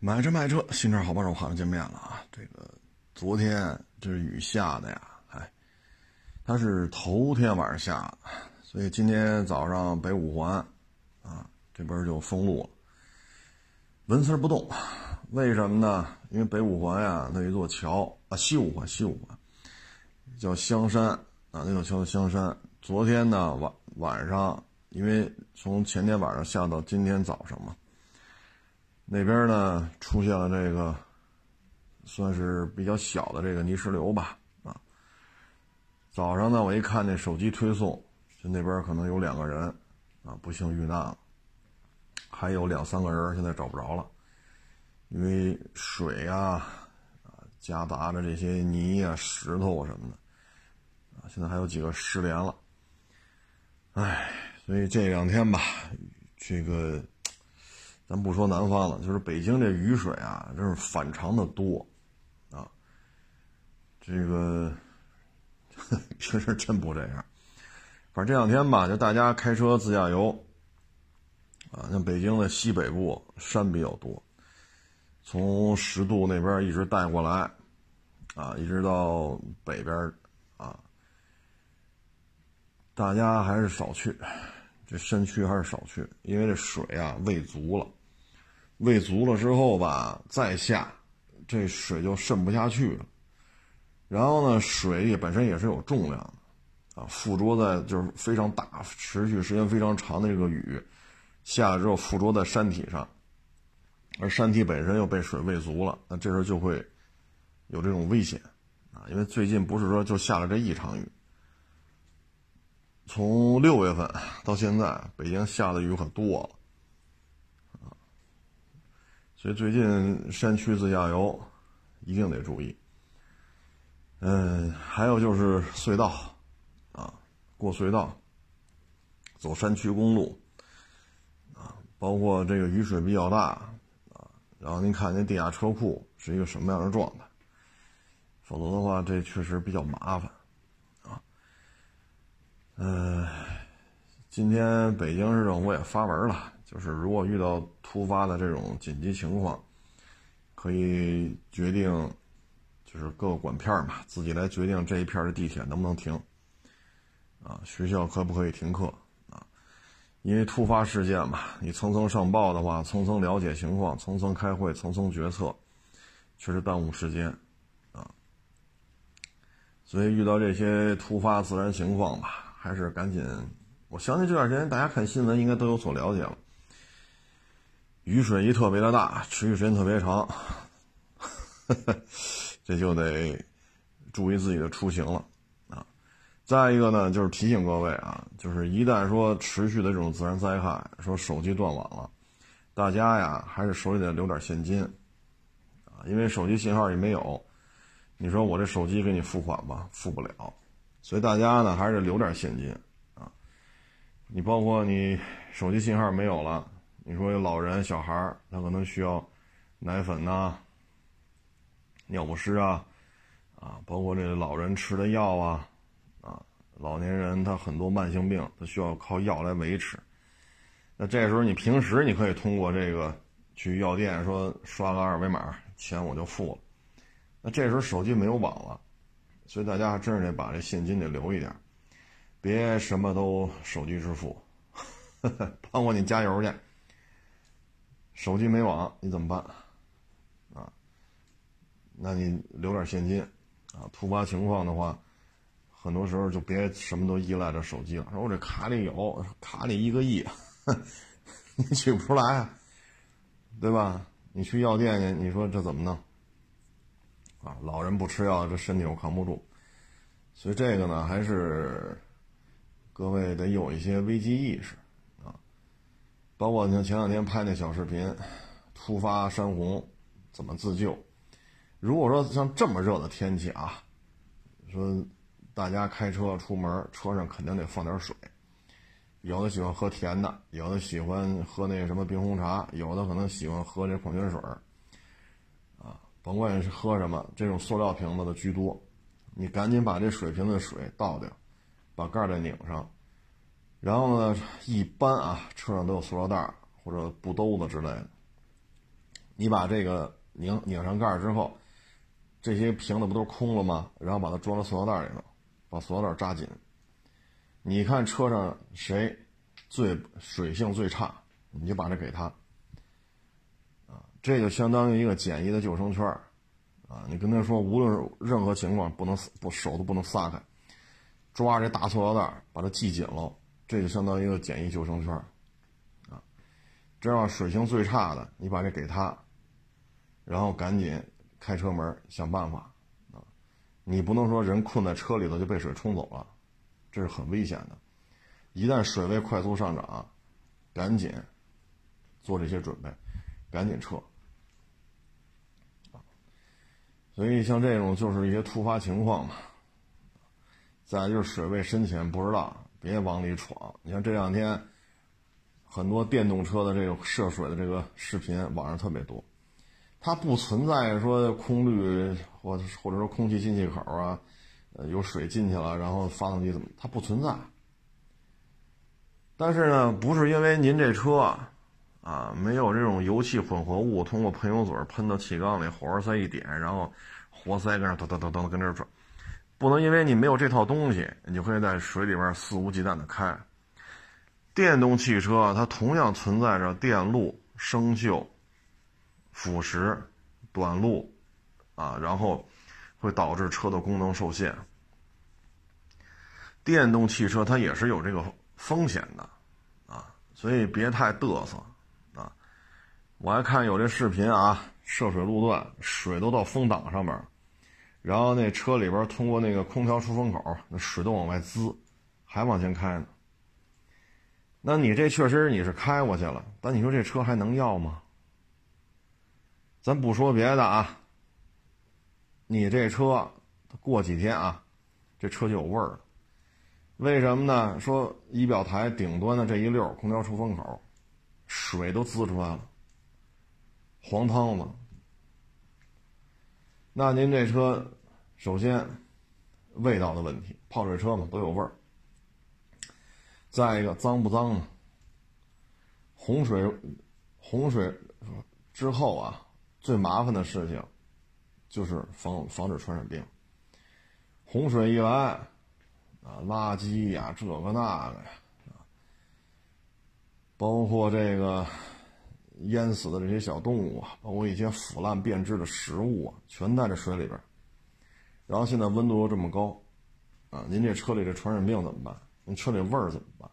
买车卖车，新车好帮手，好久见面了啊！这个昨天这是雨下的呀，哎，它是头天晚上下的，所以今天早上北五环啊这边就封路了，纹丝不动。为什么呢？因为北五环呀，那一座桥啊，西五环，西五环叫香山啊，那座桥叫香山。昨天呢晚晚上，因为从前天晚上下到今天早上嘛。那边呢出现了这个，算是比较小的这个泥石流吧，啊。早上呢，我一看那手机推送，就那边可能有两个人，啊，不幸遇难了，还有两三个人现在找不着了，因为水呀，啊，夹杂着这些泥啊、石头什么的，啊，现在还有几个失联了，唉，所以这两天吧，这个。咱不说南方了，就是北京这雨水啊，真是反常的多，啊，这个 平时真不这样。反正这两天吧，就大家开车自驾游，啊，像北京的西北部山比较多，从十渡那边一直带过来，啊，一直到北边，啊，大家还是少去，这山区还是少去，因为这水啊喂足了。喂足了之后吧，再下，这水就渗不下去了。然后呢，水也本身也是有重量的，啊，附着在就是非常大、持续时间非常长的这个雨下了之后，附着在山体上，而山体本身又被水喂足了，那这时候就会有这种危险啊。因为最近不是说就下了这一场雨，从六月份到现在，北京下的雨可多了。所以最近山区自驾游一定得注意。嗯，还有就是隧道啊，过隧道，走山区公路啊，包括这个雨水比较大啊，然后您看那地下车库是一个什么样的状态，否则的话这确实比较麻烦啊。嗯，今天北京市政府也发文了。就是如果遇到突发的这种紧急情况，可以决定，就是各个管片嘛，自己来决定这一片的地铁能不能停，啊，学校可不可以停课啊？因为突发事件嘛，你层层上报的话，层层了解情况，层层开会，层层决策，确实耽误时间，啊，所以遇到这些突发自然情况吧，还是赶紧。我相信这段时间大家看新闻应该都有所了解了。雨水一特别的大，持续时间特别长，这就得注意自己的出行了啊！再一个呢，就是提醒各位啊，就是一旦说持续的这种自然灾害，说手机断网了，大家呀还是手里得留点现金啊，因为手机信号也没有，你说我这手机给你付款吧，付不了，所以大家呢还是留点现金啊。你包括你手机信号没有了。你说有老人、小孩儿，他可能需要奶粉呐、尿不湿啊，啊，包括这个老人吃的药啊，啊，老年人他很多慢性病，他需要靠药来维持。那这时候你平时你可以通过这个去药店说刷个二维码，钱我就付了。那这时候手机没有网了，所以大家还真是得把这现金得留一点，别什么都手机支付，包括你加油去。手机没网，你怎么办？啊，那你留点现金，啊，突发情况的话，很多时候就别什么都依赖着手机了。说我这卡里有，卡里一个亿，你取不出来，对吧？你去药店去，你说这怎么弄？啊，老人不吃药，这身体又扛不住，所以这个呢，还是各位得有一些危机意识。包括你像前两天拍那小视频，突发山洪怎么自救？如果说像这么热的天气啊，说大家开车出门，车上肯定得放点水。有的喜欢喝甜的，有的喜欢喝那什么冰红茶，有的可能喜欢喝这矿泉水啊，甭管是喝什么，这种塑料瓶子的居多。你赶紧把这水瓶的水倒掉，把盖儿再拧上。然后呢，一般啊，车上都有塑料袋或者布兜子之类的。你把这个拧拧上盖之后，这些瓶子不都空了吗？然后把它装到塑料袋里头，把塑料袋扎紧。你看车上谁最水性最差，你就把这给他。啊，这就相当于一个简易的救生圈啊，你跟他说，无论任何情况不能不手都不能撒开，抓这大塑料袋把它系紧了，这就相当于一个简易救生圈啊。这样水性最差的，你把这给他。然后赶紧开车门想办法啊！你不能说人困在车里头就被水冲走了，这是很危险的。一旦水位快速上涨，赶紧做这些准备，赶紧撤所以像这种就是一些突发情况嘛。再就是水位深浅不知道，别往里闯。你像这两天很多电动车的这个涉水的这个视频，网上特别多。它不存在说空滤或或者说空气进气口啊，呃，有水进去了，然后发动机怎么？它不存在。但是呢，不是因为您这车啊没有这种油气混合物通过喷油嘴喷到气缸里，火花塞一点，然后活塞跟那噔噔噔噔跟这转，不能因为你没有这套东西，你就可以在水里边肆无忌惮的开。电动汽车它同样存在着电路生锈。腐蚀、短路，啊，然后会导致车的功能受限。电动汽车它也是有这个风险的，啊，所以别太嘚瑟，啊。我还看有这视频啊，涉水路段，水都到风挡上面，然后那车里边通过那个空调出风口，那水都往外滋，还往前开呢。那你这确实你是开过去了，但你说这车还能要吗？咱不说别的啊，你这车过几天啊，这车就有味儿了。为什么呢？说仪表台顶端的这一溜空调出风口，水都滋出来了，黄汤子。那您这车，首先味道的问题，泡水车嘛都有味儿。再一个脏不脏呢？洪水，洪水之后啊。最麻烦的事情，就是防防止传染病。洪水一来，啊，垃圾呀，这个那个呀，包括这个淹死的这些小动物啊，包括一些腐烂变质的食物啊，全在这水里边。然后现在温度又这么高，啊，您这车里这传染病怎么办？您车里味儿怎么办？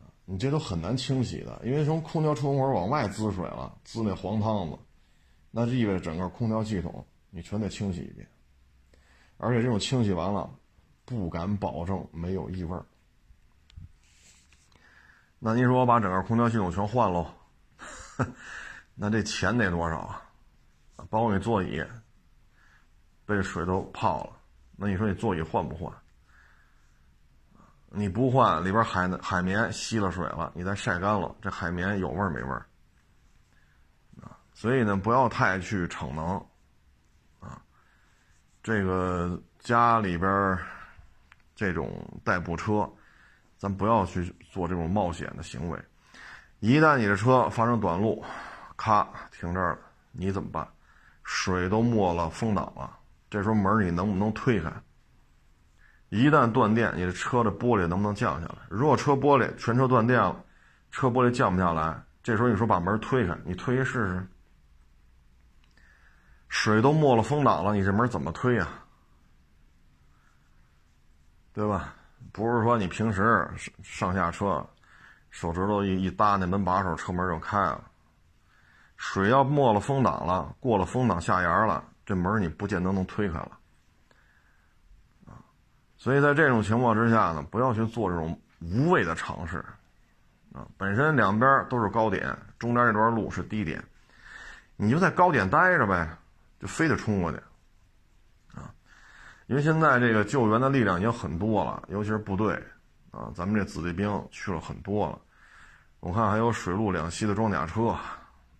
啊，你这都很难清洗的，因为从空调出风口往外滋水了，滋那黄汤子。那就意味着整个空调系统你全得清洗一遍，而且这种清洗完了，不敢保证没有异味儿。那您说我把整个空调系统全换喽？那这钱得多少啊？包括你座椅被水都泡了，那你说你座椅换不换？你不换，里边海海绵吸了水了，你再晒干了，这海绵有味没味儿？所以呢，不要太去逞能，啊，这个家里边这种代步车，咱不要去做这种冒险的行为。一旦你的车发生短路，咔停这儿了，你怎么办？水都没了风挡了，这时候门你能不能推开？一旦断电，你的车的玻璃能不能降下来？如果车玻璃全车断电了，车玻璃降不下来，这时候你说把门推开，你推试试。水都没了风挡了，你这门怎么推呀？对吧？不是说你平时上下车，手指头一一搭那门把手，车门就开了。水要没了风挡了，过了风挡下沿了，这门你不见得能推开了。啊，所以在这种情况之下呢，不要去做这种无谓的尝试。啊，本身两边都是高点，中间这段路是低点，你就在高点待着呗。就非得冲过去，啊！因为现在这个救援的力量已经很多了，尤其是部队，啊，咱们这子弟兵去了很多了。我看还有水陆两栖的装甲车，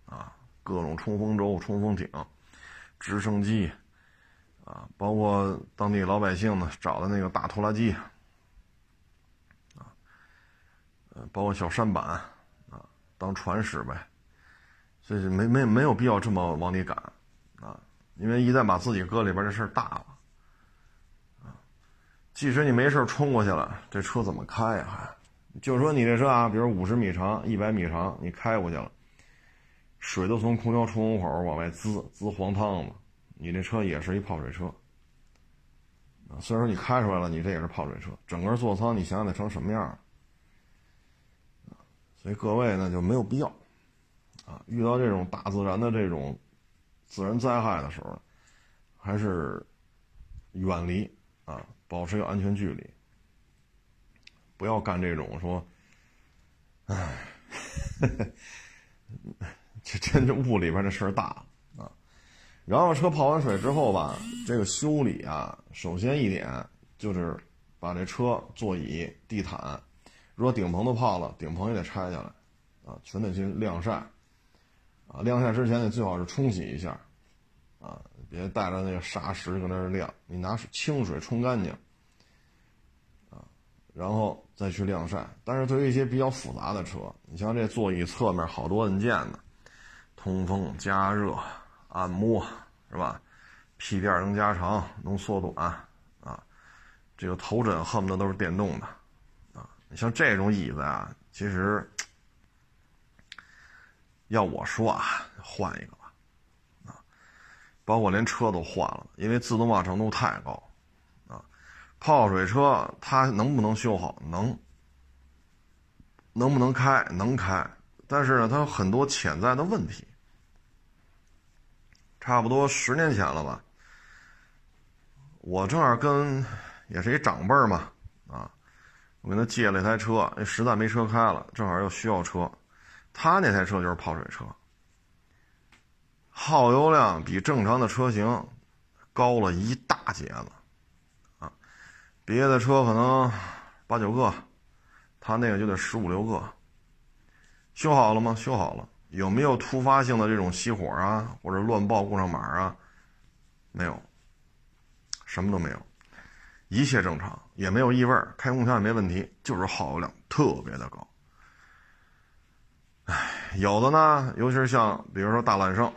啊，各种冲锋舟、冲锋艇、直升机，啊，包括当地老百姓呢找的那个大拖拉机，啊，呃，包括小舢板，啊，当船使呗。这是没没没有必要这么往里赶啊，因为一旦把自己搁里边，这事儿大了。即使你没事冲过去了，这车怎么开呀？还就说你这车啊，比如五十米长、一百米长，你开过去了，水都从空调出风口往外滋滋黄汤子，你这车也是一泡水车。虽然说你开出来了，你这也是泡水车，整个座舱你想想得成什么样所以各位呢就没有必要。啊，遇到这种大自然的这种自然灾害的时候，还是远离啊，保持一个安全距离，不要干这种说，哎，这真这雾里边的事儿大啊。然后车泡完水之后吧，这个修理啊，首先一点就是把这车座椅、地毯，如果顶棚都泡了，顶棚也得拆下来啊，全得去晾晒。啊，晾晒之前你最好是冲洗一下，啊，别带着那个沙石搁那儿晾，你拿清水冲干净，啊，然后再去晾晒。但是对于一些比较复杂的车，你像这座椅侧面好多按键呢，通风、加热、按摩，是吧？屁垫能加长、能缩短，啊，这个头枕恨不得都是电动的，啊，你像这种椅子啊，其实。要我说啊，换一个，包括连车都换了，因为自动化程度太高，啊，泡水车它能不能修好？能，能不能开？能开，但是呢，它有很多潜在的问题。差不多十年前了吧，我正好跟也是一长辈嘛，啊，我跟他借了一台车，实在没车开了，正好又需要车。他那台车就是泡水车，耗油量比正常的车型高了一大截子，啊，别的车可能八九个，他那个就得十五六个。修好了吗？修好了。有没有突发性的这种熄火啊，或者乱报故障码啊？没有，什么都没有，一切正常，也没有异味，开空调也没问题，就是耗油量特别的高。唉，有的呢，尤其是像比如说大揽胜、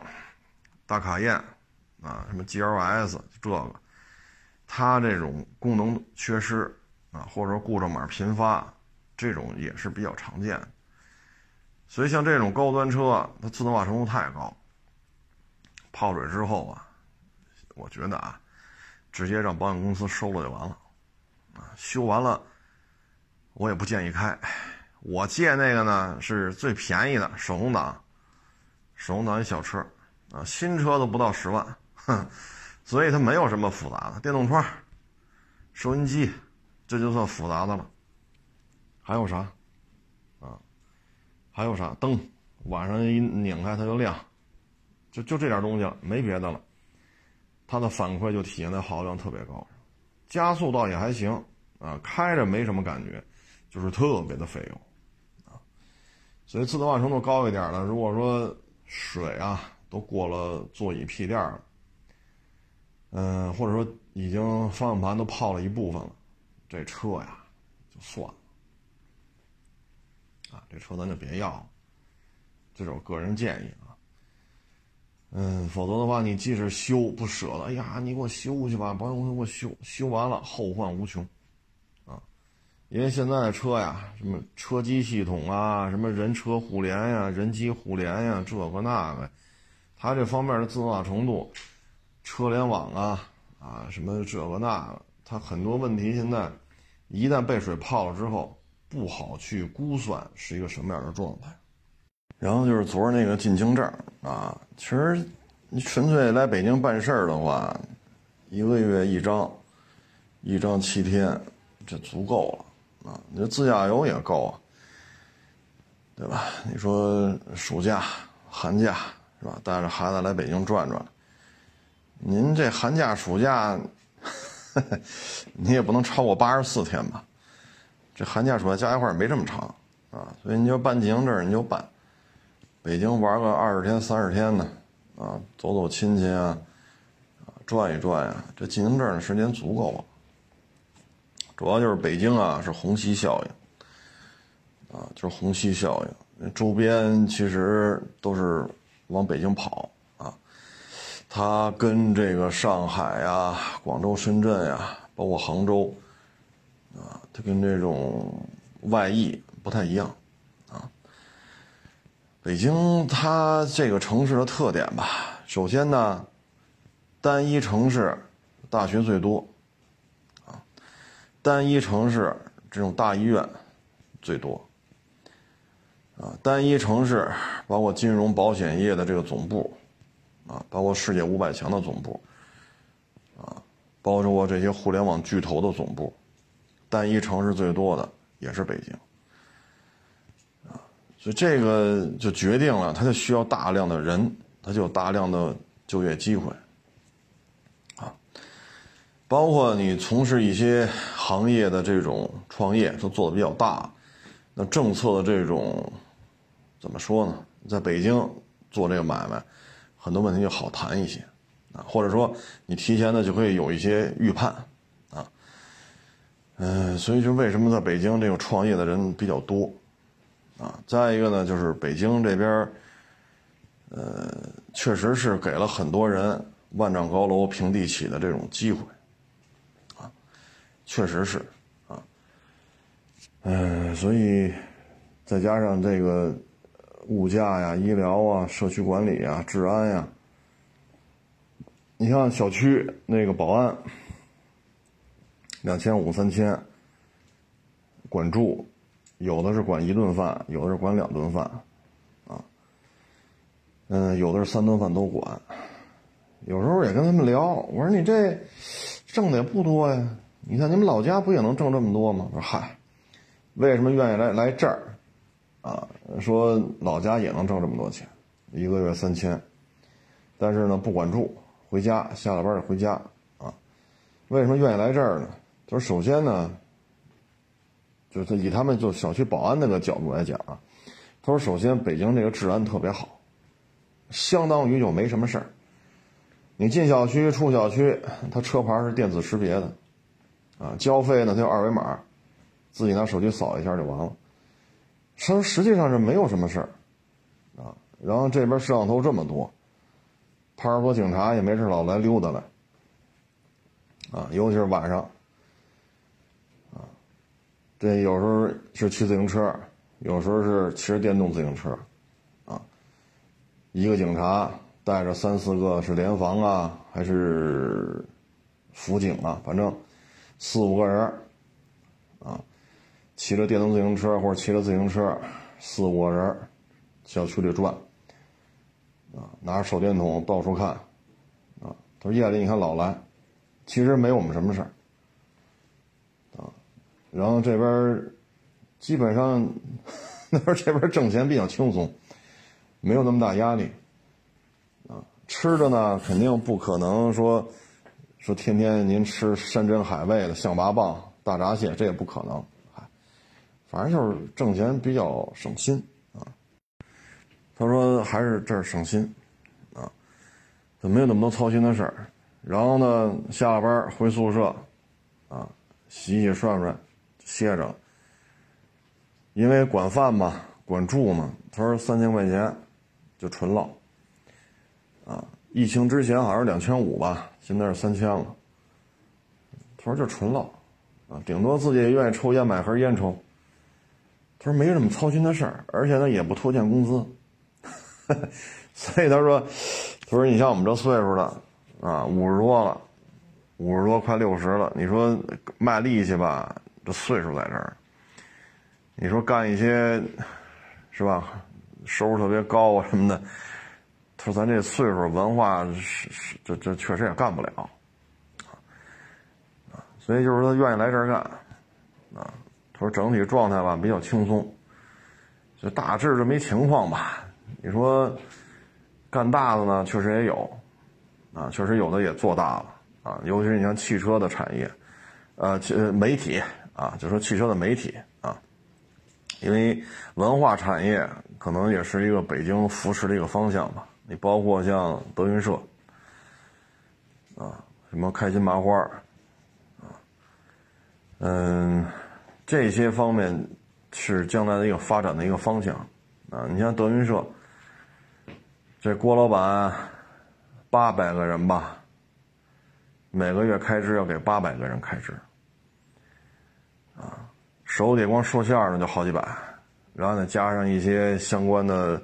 大卡宴啊，什么 GLS 这个，它这种功能缺失啊，或者说故障码频发，这种也是比较常见。所以像这种高端车，它自动化程度太高，泡水之后啊，我觉得啊，直接让保险公司收了就完了啊，修完了，我也不建议开。我借那个呢是最便宜的手动挡，手动挡一小车，啊，新车都不到十万，哼，所以它没有什么复杂的，电动窗、收音机，这就算复杂的了。还有啥？啊，还有啥？灯，晚上一拧开它就亮，就就这点东西了，没别的了。它的反馈就体现在耗油量特别高，加速倒也还行，啊，开着没什么感觉，就是特别的费油。啊所以自动化程度高一点的，如果说水啊都过了座椅屁垫儿，嗯，或者说已经方向盘都泡了一部分了，这车呀就算了，啊，这车咱就别要了，这是我个人建议啊。嗯，否则的话，你即使修不舍得，哎呀，你给我修去吧，保险公司给我修，修完了后患无穷。啊因为现在的车呀，什么车机系统啊，什么人车互联呀、人机互联呀，这个那个，它这方面的自动化程度，车联网啊啊，什么这个那个，它很多问题现在一旦被水泡了之后，不好去估算是一个什么样的状态。然后就是昨儿那个进京证啊，其实你纯粹来北京办事儿的话，一个月一张，一张七天，这足够了。啊，你这自驾游也够啊，对吧？你说暑假、寒假是吧？带着孩子来北京转转，您这寒假、暑假，你也不能超过八十四天吧？这寒假、暑假加一块也没这么长啊，所以你就办经营证，你就办。北京玩个二十天、三十天的，啊，走走亲戚啊，转一转呀，这经营证的时间足够了。主要就是北京啊，是虹吸效应，啊，就是虹吸效应。周边其实都是往北京跑啊。它跟这个上海呀、广州、深圳呀，包括杭州啊，它跟这种外溢不太一样啊。北京它这个城市的特点吧，首先呢，单一城市大学最多啊，单一城市这种大医院最多。啊，单一城市，包括金融保险业的这个总部，啊，包括世界五百强的总部，啊，包括这些互联网巨头的总部，单一城市最多的也是北京，啊，所以这个就决定了，它就需要大量的人，它就有大量的就业机会，啊，包括你从事一些行业的这种创业，都做的比较大，那政策的这种。怎么说呢？在北京做这个买卖，很多问题就好谈一些，啊，或者说你提前的就可以有一些预判，啊，嗯，所以就为什么在北京这个创业的人比较多，啊，再一个呢，就是北京这边，呃，确实是给了很多人万丈高楼平地起的这种机会，啊，确实是，嗯，所以再加上这个。物价呀，医疗啊，社区管理啊，治安呀。你像小区那个保安，两千五三千，管住，有的是管一顿饭，有的是管两顿饭，啊，嗯，有的是三顿饭都管。有时候也跟他们聊，我说你这挣的也不多呀，你看你们老家不也能挣这么多吗？我说嗨，为什么愿意来来这儿？啊，说老家也能挣这么多钱，一个月三千，但是呢不管住，回家下了班就回家啊。为什么愿意来这儿呢？就是首先呢，就是以他们就小区保安那个角度来讲啊，他说首先北京这个治安特别好，相当于就没什么事儿。你进小区出小区，他车牌是电子识别的，啊，交费呢他有二维码，自己拿手机扫一下就完了。说实际上是没有什么事儿，啊，然后这边摄像头这么多，派出所警察也没事老来溜达来，啊，尤其是晚上，啊，这有时候是骑自行车，有时候是骑着电动自行车，啊，一个警察带着三四个是联防啊，还是辅警啊，反正四五个人，骑着电动自行车或者骑着自行车，四五个人，小区里转，啊，拿着手电筒到处看，啊，他说夜里你看老来，其实没我们什么事儿，啊，然后这边基本上 那边这边挣钱比较轻松，没有那么大压力，啊，吃的呢肯定不可能说说天天您吃山珍海味的象拔蚌、大闸蟹，这也不可能。反正就是挣钱比较省心啊。他说还是这儿省心，啊，就没有那么多操心的事儿。然后呢，下了班回宿舍，啊，洗洗涮涮，歇着。因为管饭嘛，管住嘛。他说三千块钱就纯唠，啊，疫情之前好像是两千五吧，现在是三千了。他说就纯唠，啊，顶多自己愿意抽烟买盒烟抽。他说没什么操心的事儿，而且呢也不拖欠工资，所以他说，他说你像我们这岁数的，啊五十多了，五十多快六十了，你说卖力气吧，这岁数在这儿，你说干一些，是吧，收入特别高啊什么的，他说咱这岁数文化是是这这确实也干不了，啊，所以就是说愿意来这儿干，啊。他说整体状态吧比较轻松，就大致这么一情况吧。你说干大的呢，确实也有，啊，确实有的也做大了啊。尤其是你像汽车的产业，呃，媒体啊，就说汽车的媒体啊，因为文化产业可能也是一个北京扶持的一个方向吧。你包括像德云社啊，什么开心麻花啊，嗯。这些方面是将来的一个发展的一个方向，啊，你像德云社，这郭老板八百个人吧，每个月开支要给八百个人开支，啊，手里光说相声就好几百，然后再加上一些相关的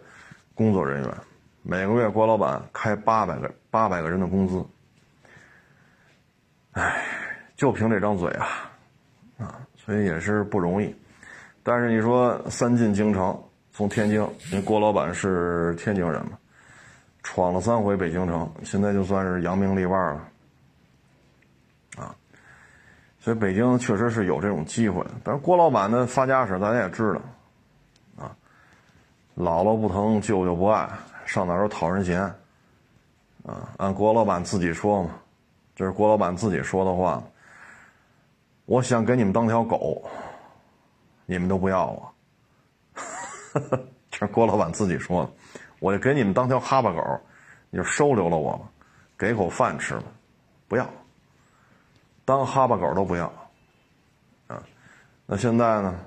工作人员，每个月郭老板开八百个八百个人的工资，哎，就凭这张嘴，啊，所以也是不容易。但是你说三进京城，从天津，因为郭老板是天津人嘛。闯了三回北京城，现在就算是扬名立万了，啊！所以北京确实是有这种机会。但是郭老板的发家史大家也知道，啊，姥姥不疼，舅舅不爱，上哪儿都讨人嫌，啊！按郭老板自己说嘛，这是郭老板自己说的话。我想给你们当条狗，你们都不要我，这是郭老板自己说的。我就给你们当条哈巴狗，你就收留了我吧，给口饭吃吧，不要，当哈巴狗都不要，啊，那现在呢？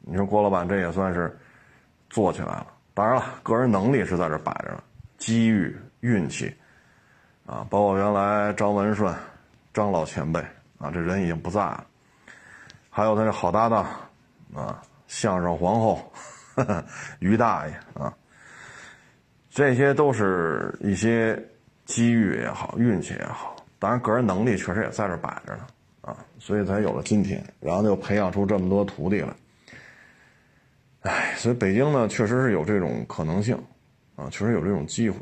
你说郭老板这也算是做起来了。当然了，个人能力是在这摆着呢，机遇、运气，啊，包括原来张文顺、张老前辈啊，这人已经不在了，还有他这好搭档啊，相声皇后 于大爷啊。这些都是一些机遇也好，运气也好，当然个人能力确实也在这摆着呢，啊，所以才有了今天，然后又培养出这么多徒弟来。哎，所以北京呢，确实是有这种可能性，啊，确实有这种机会。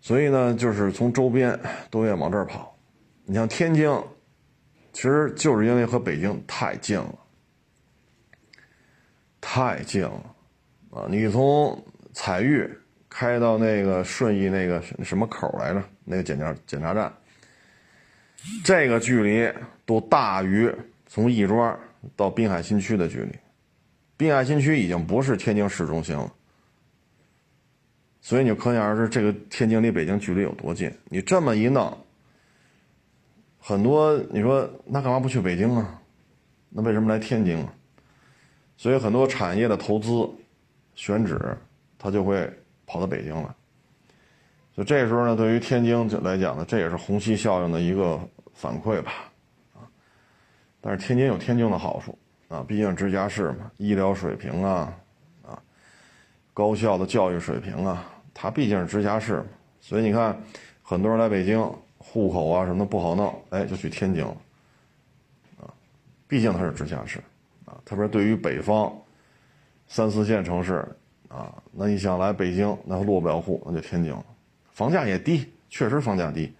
所以呢，就是从周边都愿往这儿跑。你像天津，其实就是因为和北京太近了，太近了，啊，你从彩玉。开到那个顺义那个什么口来着？那个检查检查站，这个距离都大于从亦庄到滨海新区的距离。滨海新区已经不是天津市中心了，所以你就可想而知，这个天津离北京距离有多近。你这么一弄，很多你说那干嘛不去北京啊？那为什么来天津啊？所以很多产业的投资选址，它就会。跑到北京了，就这时候呢，对于天津来讲呢，这也是虹吸效应的一个反馈吧，啊，但是天津有天津的好处啊，毕竟直辖市嘛，医疗水平啊，啊，高校的教育水平啊，它毕竟是直辖市，所以你看，很多人来北京，户口啊什么的不好弄，哎，就去天津了，啊，毕竟它是直辖市，啊，特别对于北方三四线城市。啊，那你想来北京，那落不了户，那就天津了，房价也低，确实房价低，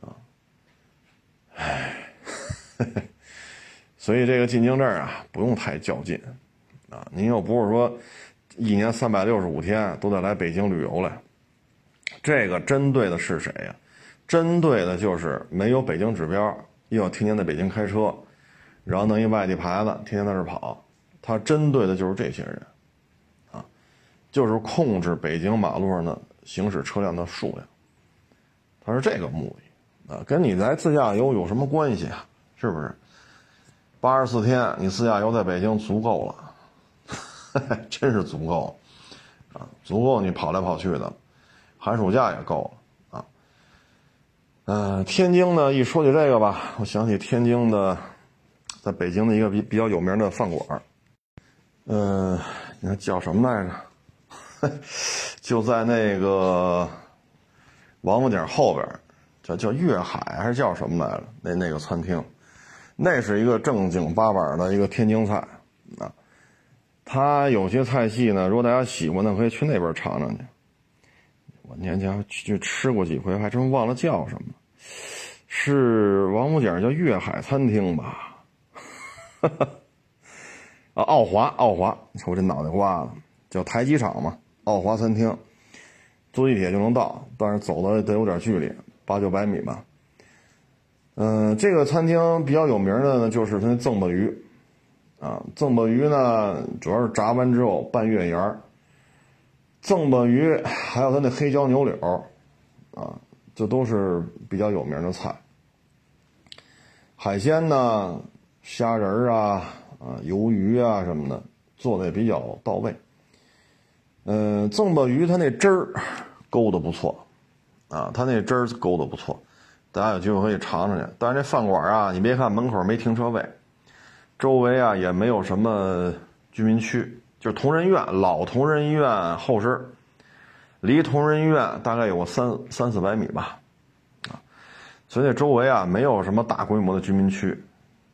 啊，唉，所以这个进京证啊，不用太较劲，啊，您又不是说一年三百六十五天都得来北京旅游来，这个针对的是谁呀？针对的就是没有北京指标，又要天天在北京开车，然后弄一外地牌子，天天在这跑，他针对的就是这些人。啊就是控制北京马路上的行驶车辆的数量，他是这个目的啊，跟你来自驾游有什么关系啊？是不是？八十四天你自驾游在北京足够了，真是足够啊，足够你跑来跑去的，寒暑假也够了。嗯，天津呢，一说起这个吧，我想起天津的，在北京的一个比比较有名的饭馆嗯，你看叫什么来着？就在那个王府井后边，叫叫粤海还是叫什么来着？那那个餐厅，那是一个正经八板的一个天津菜啊。它有些菜系呢，如果大家喜欢的，可以去那边尝尝去。我年前去吃过几回，还真忘了叫什么，是王府井叫粤海餐厅吧？啊，奥华，奥华，我这脑袋瓜子，叫台机场嘛。奥华餐厅，坐地铁就能到，但是走的得有点距离，八九百米吧。嗯，这个餐厅比较有名的呢，就是它那赠饽鱼，啊，赠饽鱼呢，主要是炸完之后拌月圆儿。赠饽鱼还有他那黑椒牛柳，啊，这都是比较有名的菜。海鲜呢，虾仁儿啊，啊，鱿鱼啊什么的，做的也比较到位。嗯，赠鲅鱼它那汁儿勾的不错，啊，它那汁儿勾的不错，大家有机会可以尝尝去。但是这饭馆啊，你别看门口没停车位，周围啊也没有什么居民区，就是同仁医院老同仁医院后身，离同仁医院大概有个三三四百米吧，啊，所以那周围啊没有什么大规模的居民区，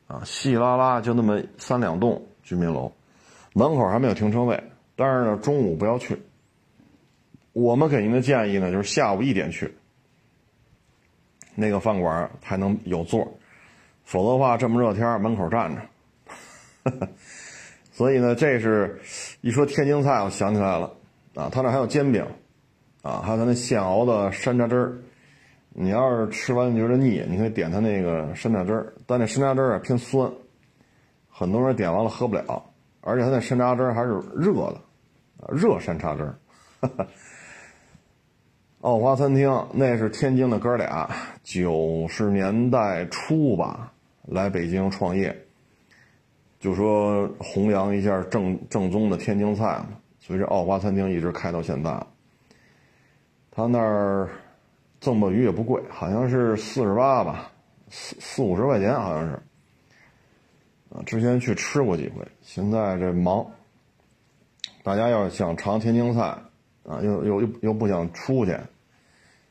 啊，稀拉拉就那么三两栋居民楼，门口还没有停车位。但是呢，中午不要去。我们给您的建议呢，就是下午一点去，那个饭馆还能有座，否则的话这么热天门口站着。所以呢，这是一说天津菜，我想起来了啊，他那还有煎饼，啊，还有他那现熬的山楂汁儿。你要是吃完觉得腻，你可以点他那个山楂汁儿，但那山楂汁儿啊偏酸，很多人点完了喝不了，而且他那山楂汁儿还是热的。热山楂汁儿，奥华餐厅那是天津的哥俩，九十年代初吧，来北京创业，就说弘扬一下正正宗的天津菜嘛，所以这奥华餐厅一直开到现在。他那儿赠鲅鱼也不贵，好像是四十八吧，四四五十块钱好像是。啊，之前去吃过几回，现在这忙。大家要是想尝天津菜，啊，又又又又不想出去，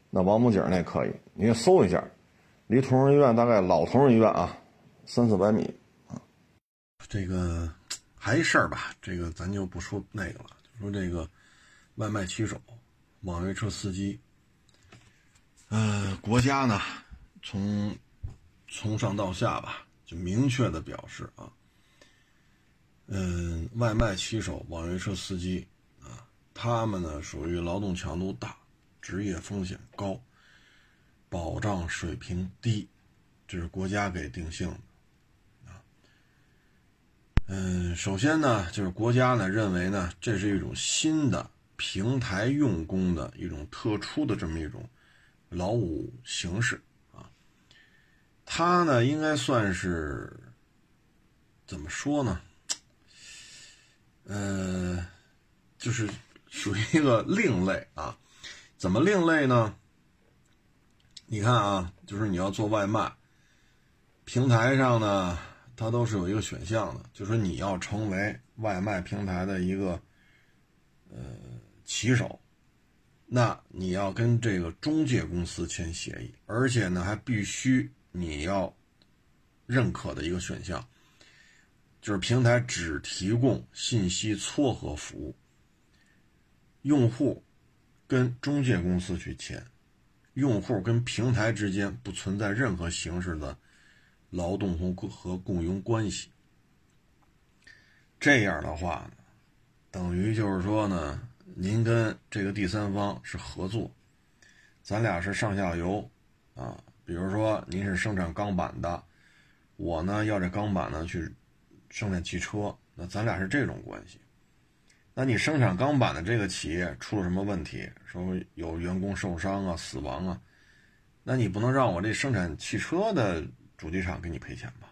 那王府井那可以，你搜一下，离同仁医院大概老同仁医院啊，三四百米。这个还一事儿吧，这个咱就不说那个了，就说这个外卖骑手、网约车司机，呃，国家呢从从上到下吧，就明确的表示啊。嗯，外卖骑手、网约车司机啊，他们呢属于劳动强度大、职业风险高、保障水平低，这是国家给定性的。嗯，首先呢，就是国家呢认为呢，这是一种新的平台用工的一种特殊的这么一种劳务形式啊。它呢应该算是怎么说呢？呃，就是属于一个另类啊，怎么另类呢？你看啊，就是你要做外卖，平台上呢，它都是有一个选项的，就说你要成为外卖平台的一个呃骑手，那你要跟这个中介公司签协议，而且呢还必须你要认可的一个选项。就是平台只提供信息撮合服务，用户跟中介公司去签，用户跟平台之间不存在任何形式的劳动和和共用关系。这样的话呢，等于就是说呢，您跟这个第三方是合作，咱俩是上下游啊。比如说您是生产钢板的，我呢要这钢板呢去。生产汽车，那咱俩是这种关系。那你生产钢板的这个企业出了什么问题，说有员工受伤啊、死亡啊，那你不能让我这生产汽车的主机厂给你赔钱吧？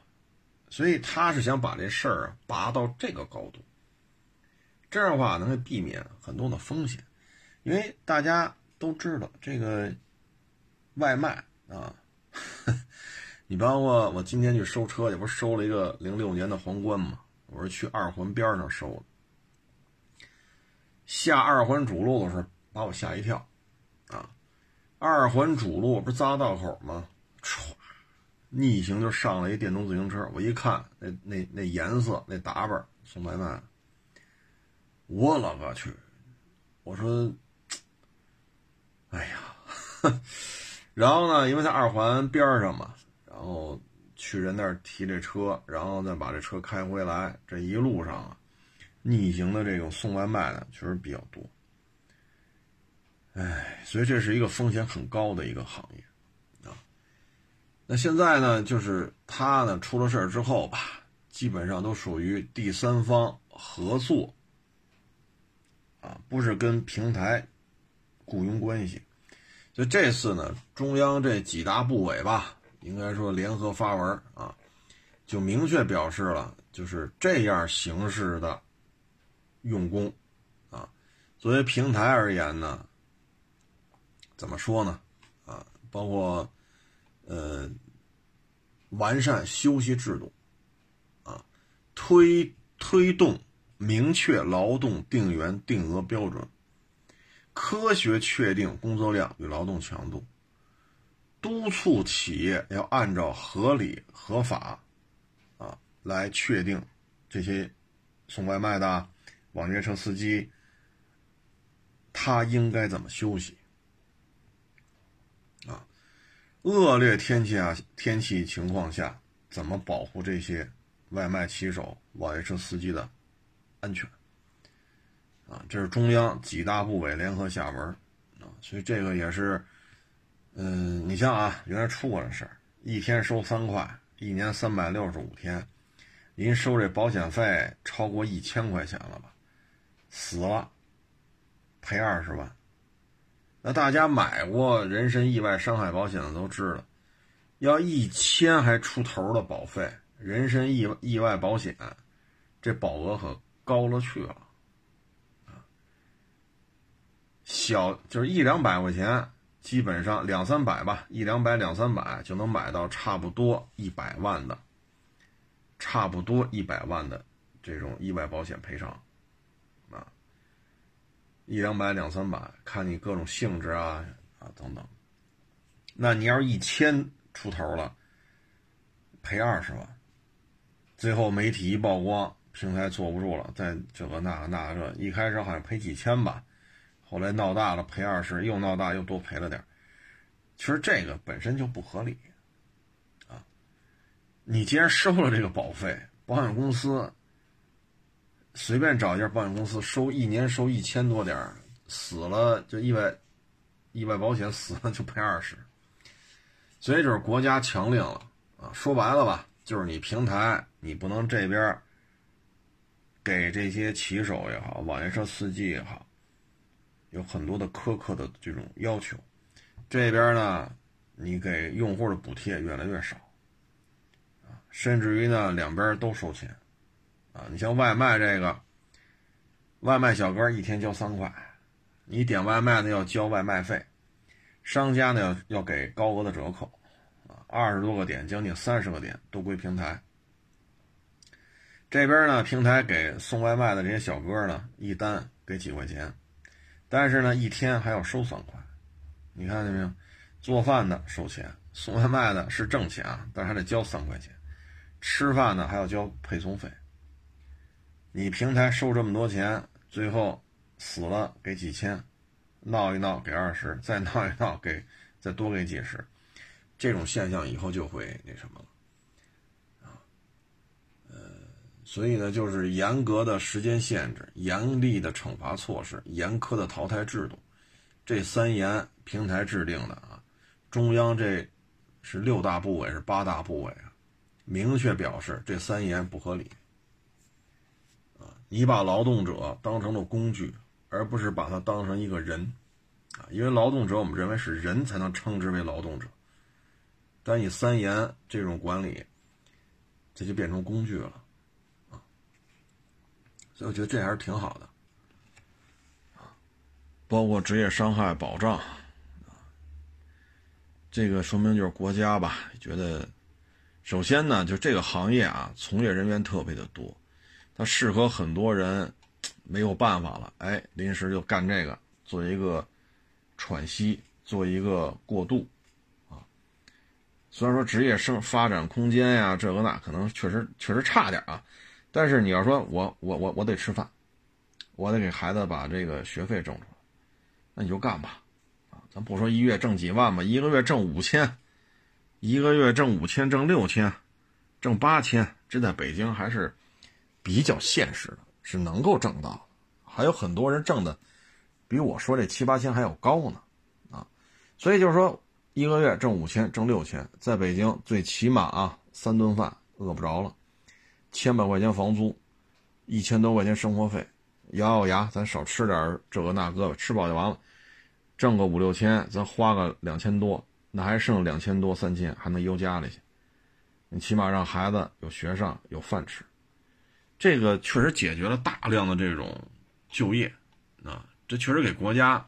所以他是想把这事儿啊拔到这个高度，这样的话能够避免很多的风险。因为大家都知道这个外卖啊。你包括我今天去收车去，不是收了一个零六年的皇冠吗？我是去二环边上收的。下二环主路的时候，把我吓一跳，啊，二环主路不是匝道口吗？唰，逆行就上了一电动自行车。我一看，那那那颜色，那打扮，送外卖。我勒个去！我说，哎呀，然后呢，因为在二环边上嘛。然后去人那儿提这车，然后再把这车开回来。这一路上啊，逆行的这种送外卖的确实比较多。哎，所以这是一个风险很高的一个行业。那现在呢，就是他呢出了事儿之后吧，基本上都属于第三方合作啊，不是跟平台雇佣关系。所以这次呢，中央这几大部委吧。应该说联合发文啊，就明确表示了，就是这样形式的用工啊，作为平台而言呢，怎么说呢？啊，包括呃完善休息制度，啊，推推动明确劳动定员定额标准，科学确定工作量与劳动强度，督促企业要按照合理合法，啊来确定这些送外卖的、网约车司机。他应该怎么休息？啊，恶劣天气啊，天气情况下怎么保护这些外卖骑手、网约车司机的安全？啊，这是中央几大部委联合下文啊，所以这个也是，嗯，你像啊，原来出过这事儿，一天收三块，一年三百六十五天，您收这保险费超过一千块钱了吧？死了。赔二十万，那大家买过人身意外伤害保险的都知道，要一千还出头的保费，人身意意外保险，这保额可高了去了，小就是一两百块钱，基本上两三百吧，一两百两三百就能买到差不多一百万的，差不多一百万的这种意外保险赔偿。一两百两三百，看你各种性质啊啊等等。那你要是一千出头了，赔二十万。最后媒体一曝光，平台坐不住了，再这个那个那个，一开始好像赔几千吧，后来闹大了赔二十，又闹大又多赔了点其实这个本身就不合理啊。你既然收了这个保费，保险公司。随便找一家保险公司收一年收一千多点死了就意外，意外保险死了就赔二十，所以就是国家强令了啊！说白了吧，就是你平台你不能这边给这些骑手也好，网约车司机也好，有很多的苛刻的这种要求，这边呢你给用户的补贴越来越少啊，甚至于呢两边都收钱。啊，你像外卖这个，外卖小哥一天交三块，你点外卖呢要交外卖费，商家呢要要给高额的折扣，啊，二十多个点，将近三十个点都归平台。这边呢，平台给送外卖的这些小哥呢，一单给几块钱，但是呢，一天还要收三块，你看见没有？做饭的收钱，送外卖的是挣钱啊，但是还得交三块钱，吃饭呢还要交配送费。你平台收这么多钱，最后死了给几千，闹一闹给二十，再闹一闹给再多给几十，这种现象以后就会那什么了啊？呃，所以呢，就是严格的时间限制、严厉的惩罚措施、严苛的淘汰制度，这三严平台制定的啊，中央这是六大部委是八大部委啊，明确表示这三严不合理。你把劳动者当成了工具，而不是把他当成一个人，啊，因为劳动者我们认为是人才能称之为劳动者，但以三严这种管理，这就变成工具了，啊，所以我觉得这还是挺好的，啊，包括职业伤害保障，啊，这个说明就是国家吧，觉得，首先呢，就这个行业啊，从业人员特别的多。它适合很多人，没有办法了，哎，临时就干这个，做一个喘息，做一个过渡，啊，虽然说职业生发展空间呀，这个那可能确实确实差点啊，但是你要说我我我我得吃饭，我得给孩子把这个学费挣出来，那你就干吧，啊，咱不说一月挣几万吧，一个月挣五千，一个月挣五千，挣六千，挣八千，这在北京还是。比较现实的是能够挣到，还有很多人挣的比我说这七八千还要高呢，啊，所以就是说一个月挣五千挣六千，在北京最起码啊三顿饭饿不着了，千把块钱房租，一千多块钱生活费，咬咬牙咱少吃点这个那个吧，吃饱就完了，挣个五六千，咱花个两千多，那还剩两千多三千还能邮家里去，你起码让孩子有学上有饭吃。这个确实解决了大量的这种就业，啊，这确实给国家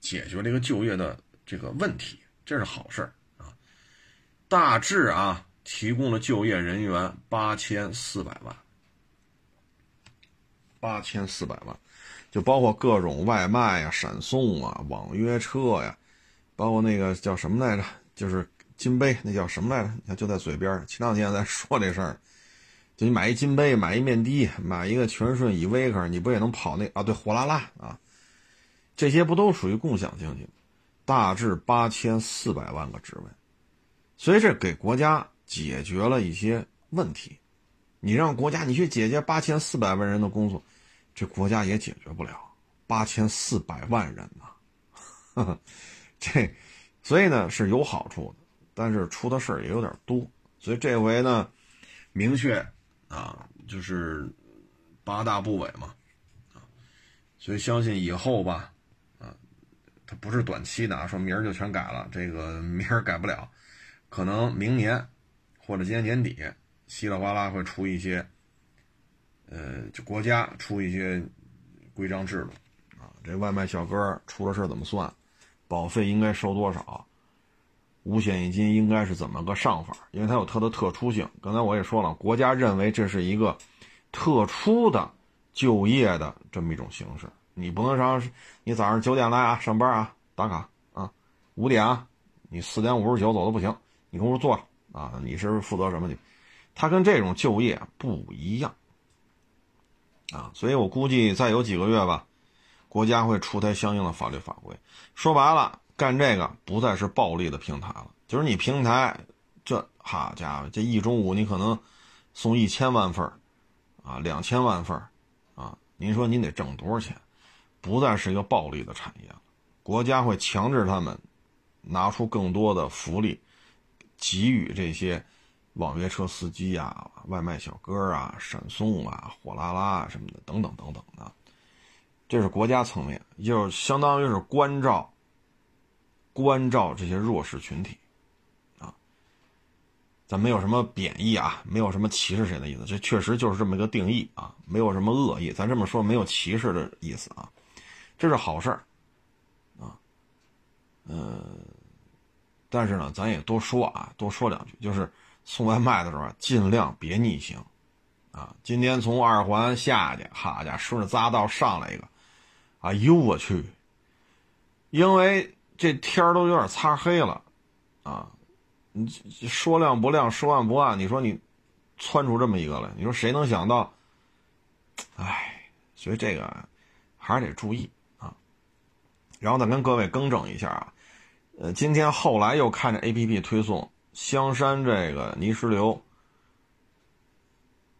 解决了一个就业的这个问题，这是好事啊。大致啊，提供了就业人员八千四百万，八千四百万，就包括各种外卖呀、闪送啊、网约车呀，包括那个叫什么来着，就是金杯，那叫什么来着？你看就在嘴边。前两天咱说这事儿。就你买一金杯，买一面的，买一个全顺以维克，你不也能跑那啊？对，货拉拉啊，这些不都属于共享经济？大致八千四百万个职位，所以这给国家解决了一些问题。你让国家你去解决八千四百万人的工作，这国家也解决不了八千四百万人呐。这，所以呢是有好处的，但是出的事儿也有点多。所以这回呢，明确。啊，就是八大部委嘛，啊，所以相信以后吧，啊，它不是短期的啊，说明儿就全改了，这个 明儿改不了，可能明年或者今年年底，稀里哗啦会出一些，呃，就国家出一些规章制度，啊，这外卖小哥出了事怎么算，保费应该收多少？五险一金应该是怎么个上法？因为它有它的特殊性。刚才我也说了，国家认为这是一个特殊的就业的这么一种形式。你不能说，你早上九点来啊，上班啊，打卡啊，五点啊，你四点五十九走的不行，你跟我坐着啊，你是负责什么的？它跟这种就业不一样啊，所以我估计再有几个月吧，国家会出台相应的法律法规。说白了。干这个不再是暴利的平台了，就是你平台，这好家伙，这一中午你可能送一千万份啊，两千万份啊，您说您得挣多少钱？不再是一个暴利的产业了，国家会强制他们拿出更多的福利，给予这些网约车司机啊、外卖小哥啊、闪送啊、货拉拉什么的等等等等的，这是国家层面，就相当于是关照。关照这些弱势群体，啊，咱没有什么贬义啊，没有什么歧视谁的意思，这确实就是这么一个定义啊，没有什么恶意，咱这么说没有歧视的意思啊，这是好事儿，啊，呃，但是呢，咱也多说啊，多说两句，就是送外卖的时候尽量别逆行，啊，今天从二环下去，好家伙，顺着匝道上来一个，哎呦我去，因为。这天儿都有点擦黑了，啊，你说亮不亮，说暗不暗，你说你窜出这么一个来，你说谁能想到？哎，所以这个还是得注意啊。然后再跟各位更正一下啊，呃，今天后来又看着 A P P 推送香山这个泥石流，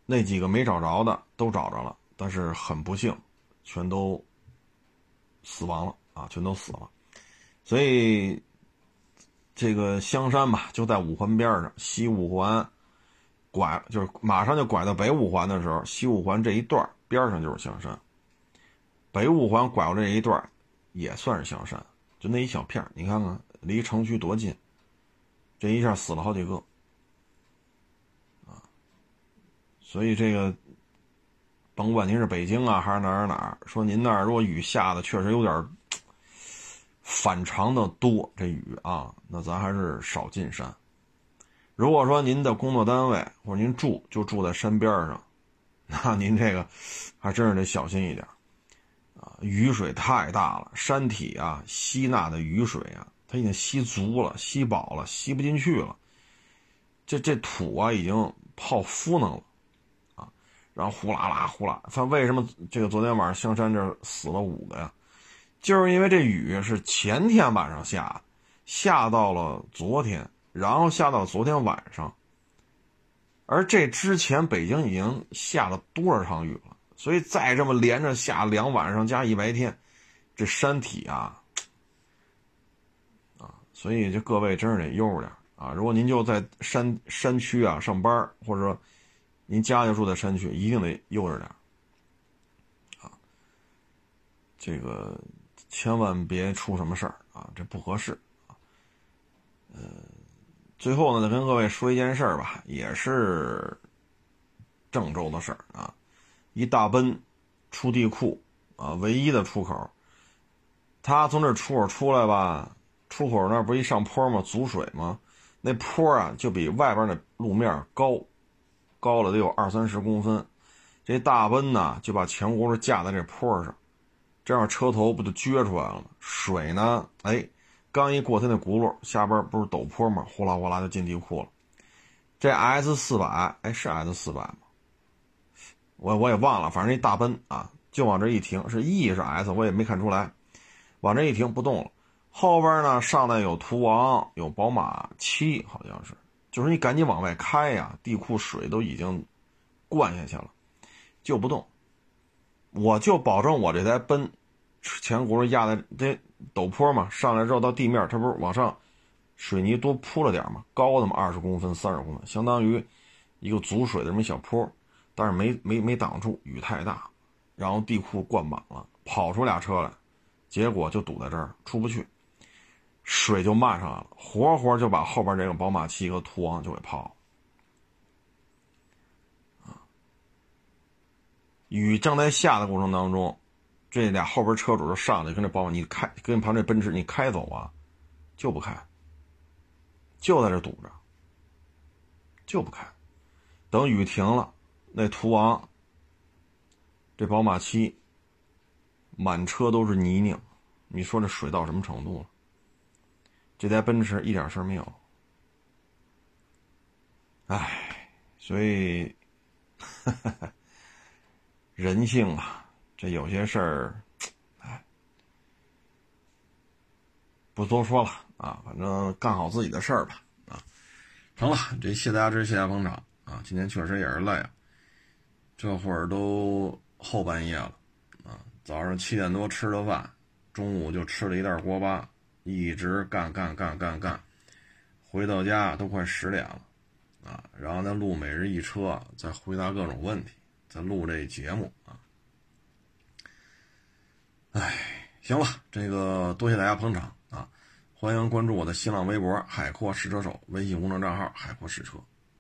那几个没找着的都找着了，但是很不幸，全都死亡了啊，全都死了。所以，这个香山吧，就在五环边上，西五环拐就是马上就拐到北五环的时候，西五环这一段边上就是香山。北五环拐过这一段也算是香山，就那一小片你看看离城区多近，这一下死了好几个啊！所以这个，甭管您是北京啊，还是哪儿哪儿，说您那儿如果雨下的确实有点。反常的多，这雨啊，那咱还是少进山。如果说您的工作单位或者您住就住在山边上，那您这个还真是得小心一点啊！雨水太大了，山体啊吸纳的雨水啊，它已经吸足了、吸饱了、吸不进去了。这这土啊已经泡敷弄了啊，然后呼啦啦呼啦。反为什么这个昨天晚上香山这儿死了五个呀？就是因为这雨是前天晚上下，下到了昨天，然后下到昨天晚上。而这之前北京已经下了多少场雨了？所以再这么连着下两晚上加一白天，这山体啊，啊，所以这各位真是得悠着点啊！如果您就在山山区啊上班，或者说您家就住在山区，一定得悠着点啊，这个。千万别出什么事儿啊，这不合适啊。呃，最后呢，再跟各位说一件事儿吧，也是郑州的事儿啊。一大奔出地库啊，唯一的出口他从这出口出来吧，出口那不一上坡吗？阻水吗？那坡啊，就比外边那路面高，高了得有二三十公分。这大奔呢，就把前轱辘架在这坡上，这样车头不就撅出来了吗？水呢，哎，刚一过它那轱辘，下边不是陡坡吗？呼啦呼啦就进地库了。这 S 四百，哎，是 S 四百吗？我我也忘了，反正一大奔啊，就往这一停，是 E 是 S，我也没看出来。往这一停不动了，后边呢上来有途王，有宝马七，好像是，就是你赶紧往外开呀，地库水都已经灌下去了。就不动，我就保证我这台奔前轱辘压在这陡坡嘛，上来之后到地面，它不是往上水泥多铺了点嘛，高那么二十公分、三十公分，相当于一个阻水的这么小坡，但是没没没挡住，雨太大，然后地库灌满了，跑出俩车来，结果就堵在这儿出不去，水就漫上来了，活活就把后边这个宝马七和途昂就给泡了。雨正在下的过程当中，这俩后边车主就上来跟这宝马，你开跟旁边奔驰，你开走啊，就不开，就在这堵着，就不开。等雨停了，那途昂，这宝马七，满车都是泥泞，你说这水到什么程度了？这台奔驰一点事儿没有。唉，所以。人性啊，这有些事儿，哎，不多说了啊，反正干好自己的事儿吧啊。成了，这谢大家支持，谢大家捧场啊。今天确实也是累啊，这会儿都后半夜了啊。早上七点多吃的饭，中午就吃了一袋锅巴，一直干干干干干，回到家都快十点了啊。然后呢录每日一车，再回答各种问题。在录这节目啊，哎，行了，这个多谢大家捧场啊！欢迎关注我的新浪微博“海阔试车手”微信公众账号“海阔试车”。